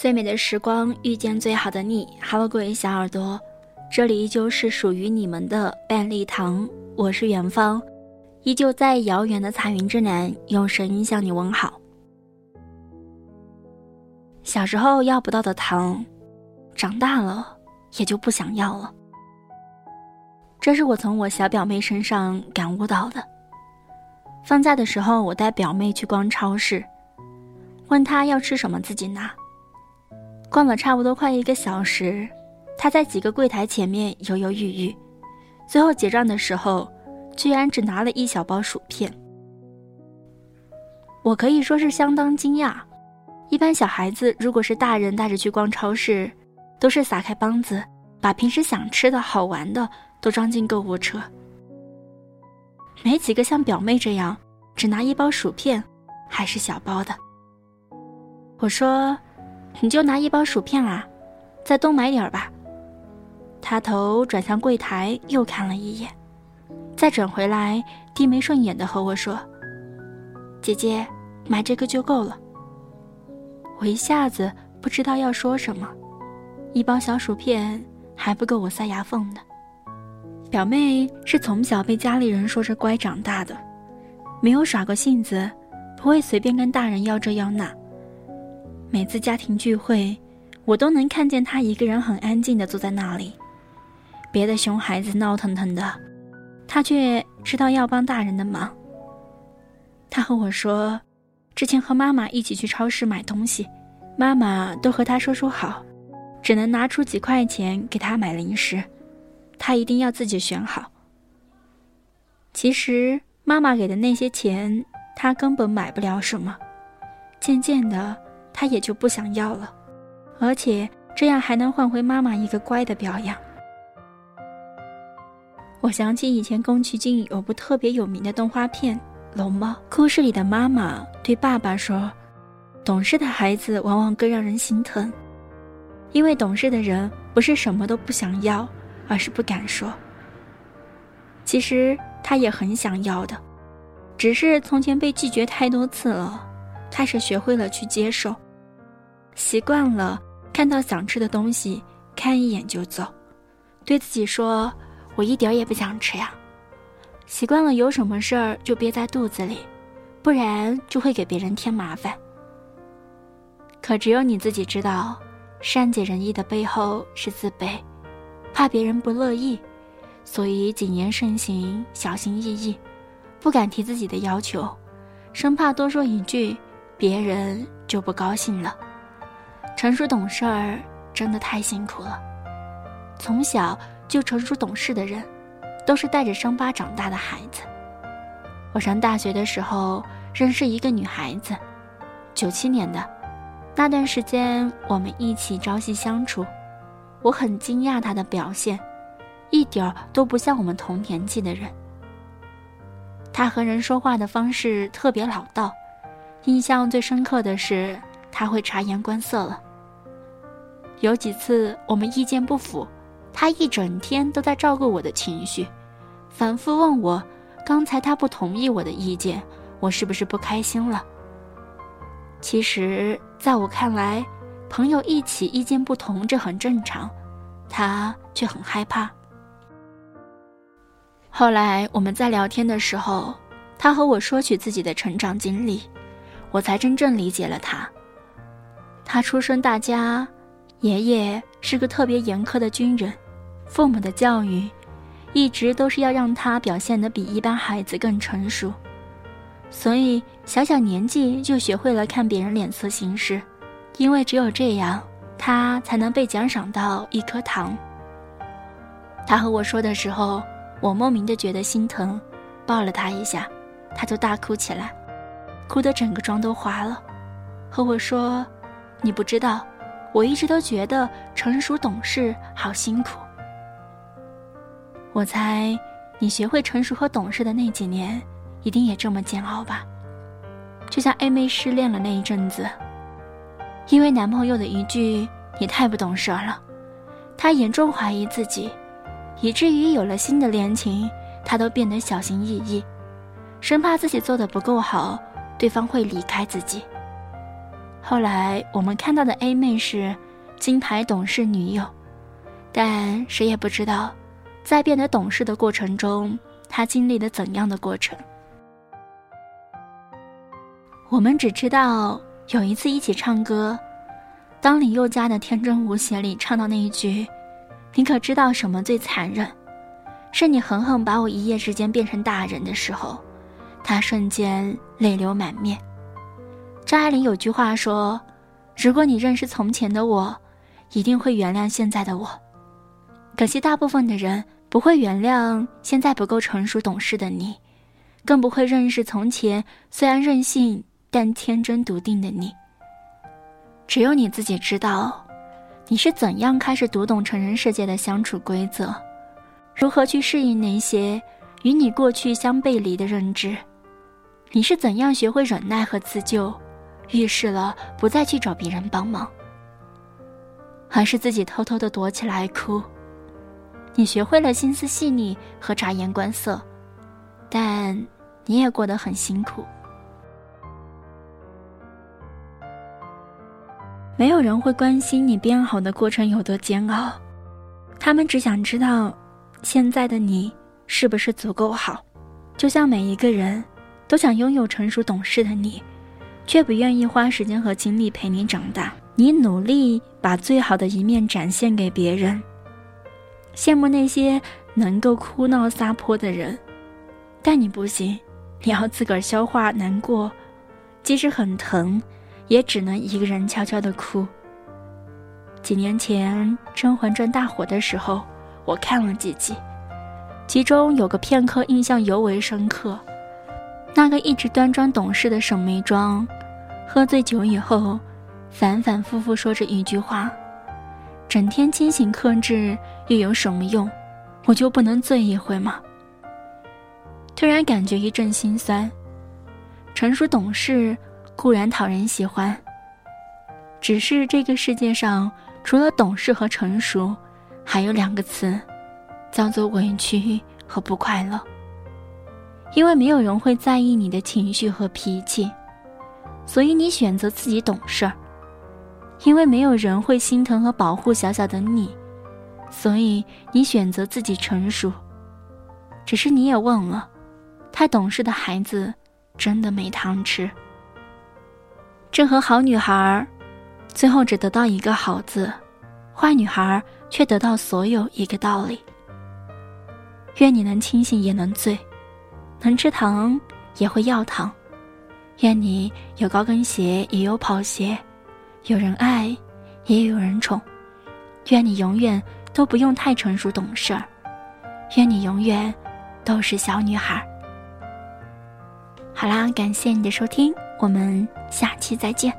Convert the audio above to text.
最美的时光遇见最好的你，Hello，各位小耳朵，这里依旧是属于你们的半粒糖，我是远方，依旧在遥远的彩云之南，用声音向你问好。小时候要不到的糖，长大了也就不想要了。这是我从我小表妹身上感悟到的。放假的时候，我带表妹去逛超市，问她要吃什么，自己拿。逛了差不多快一个小时，他在几个柜台前面犹犹豫豫，最后结账的时候，居然只拿了一小包薯片。我可以说是相当惊讶。一般小孩子如果是大人带着去逛超市，都是撒开膀子，把平时想吃的好玩的都装进购物车。没几个像表妹这样，只拿一包薯片，还是小包的。我说。你就拿一包薯片啊，再多买点吧。他头转向柜台，又看了一眼，再转回来，低眉顺眼的和我说：“姐姐，买这个就够了。”我一下子不知道要说什么，一包小薯片还不够我塞牙缝的。表妹是从小被家里人说着乖长大的，没有耍过性子，不会随便跟大人要这要那。每次家庭聚会，我都能看见他一个人很安静的坐在那里，别的熊孩子闹腾腾的，他却知道要帮大人的忙。他和我说，之前和妈妈一起去超市买东西，妈妈都和他说说好，只能拿出几块钱给他买零食，他一定要自己选好。其实妈妈给的那些钱，他根本买不了什么，渐渐的。他也就不想要了，而且这样还能换回妈妈一个乖的表扬。我想起以前宫崎骏有部特别有名的动画片《龙猫》，故事里的妈妈对爸爸说：“懂事的孩子往往更让人心疼，因为懂事的人不是什么都不想要，而是不敢说。其实他也很想要的，只是从前被拒绝太多次了。”开始学会了去接受，习惯了看到想吃的东西，看一眼就走，对自己说：“我一点也不想吃呀。”习惯了有什么事儿就憋在肚子里，不然就会给别人添麻烦。可只有你自己知道，善解人意的背后是自卑，怕别人不乐意，所以谨言慎行，小心翼翼，不敢提自己的要求，生怕多说一句。别人就不高兴了。成熟懂事儿真的太辛苦了。从小就成熟懂事的人，都是带着伤疤长大的孩子。我上大学的时候认识一个女孩子，九七年的，那段时间我们一起朝夕相处，我很惊讶她的表现，一点儿都不像我们同年纪的人。她和人说话的方式特别老道。印象最深刻的是，他会察言观色了。有几次我们意见不符，他一整天都在照顾我的情绪，反复问我：刚才他不同意我的意见，我是不是不开心了？其实，在我看来，朋友一起意见不同，这很正常，他却很害怕。后来我们在聊天的时候，他和我说起自己的成长经历。我才真正理解了他。他出身大家，爷爷是个特别严苛的军人，父母的教育一直都是要让他表现得比一般孩子更成熟，所以小小年纪就学会了看别人脸色行事，因为只有这样，他才能被奖赏到一颗糖。他和我说的时候，我莫名的觉得心疼，抱了他一下，他就大哭起来。哭得整个妆都花了，和我说：“你不知道，我一直都觉得成熟懂事好辛苦。”我猜，你学会成熟和懂事的那几年，一定也这么煎熬吧？就像 A 妹失恋了那一阵子，因为男朋友的一句“你太不懂事了”，她严重怀疑自己，以至于有了新的恋情，她都变得小心翼翼，生怕自己做的不够好。对方会离开自己，后来我们看到的 A 妹是金牌董事女友，但谁也不知道，在变得懂事的过程中，她经历了怎样的过程。我们只知道有一次一起唱歌，当林宥嘉的《天真无邪》里唱到那一句：“你可知道什么最残忍？是你狠狠把我一夜之间变成大人的时候。”他瞬间泪流满面。张爱玲有句话说：“如果你认识从前的我，一定会原谅现在的我。”可惜大部分的人不会原谅现在不够成熟懂事的你，更不会认识从前虽然任性但天真笃定的你。只有你自己知道，你是怎样开始读懂成人世界的相处规则，如何去适应那些与你过去相背离的认知。你是怎样学会忍耐和自救，遇事了不再去找别人帮忙，而是自己偷偷的躲起来哭？你学会了心思细腻和察言观色，但你也过得很辛苦。没有人会关心你变好的过程有多煎熬，他们只想知道现在的你是不是足够好，就像每一个人。都想拥有成熟懂事的你，却不愿意花时间和精力陪你长大。你努力把最好的一面展现给别人，羡慕那些能够哭闹撒泼的人，但你不行，你要自个儿消化难过，即使很疼，也只能一个人悄悄的哭。几年前《甄嬛传》大火的时候，我看了几集，其中有个片刻印象尤为深刻。那个一直端庄懂事的沈眉庄，喝醉酒以后，反反复复说着一句话：“整天清醒克制又有什么用？我就不能醉一回吗？”突然感觉一阵心酸。成熟懂事固然讨人喜欢，只是这个世界上除了懂事和成熟，还有两个词，叫做委屈和不快乐。因为没有人会在意你的情绪和脾气，所以你选择自己懂事儿；因为没有人会心疼和保护小小的你，所以你选择自己成熟。只是你也忘了，太懂事的孩子真的没糖吃。这和好女孩，最后只得到一个好字，坏女孩却得到所有一个道理。愿你能清醒也能醉。能吃糖也会要糖，愿你有高跟鞋也有跑鞋，有人爱也有人宠，愿你永远都不用太成熟懂事儿，愿你永远都是小女孩。好啦，感谢你的收听，我们下期再见。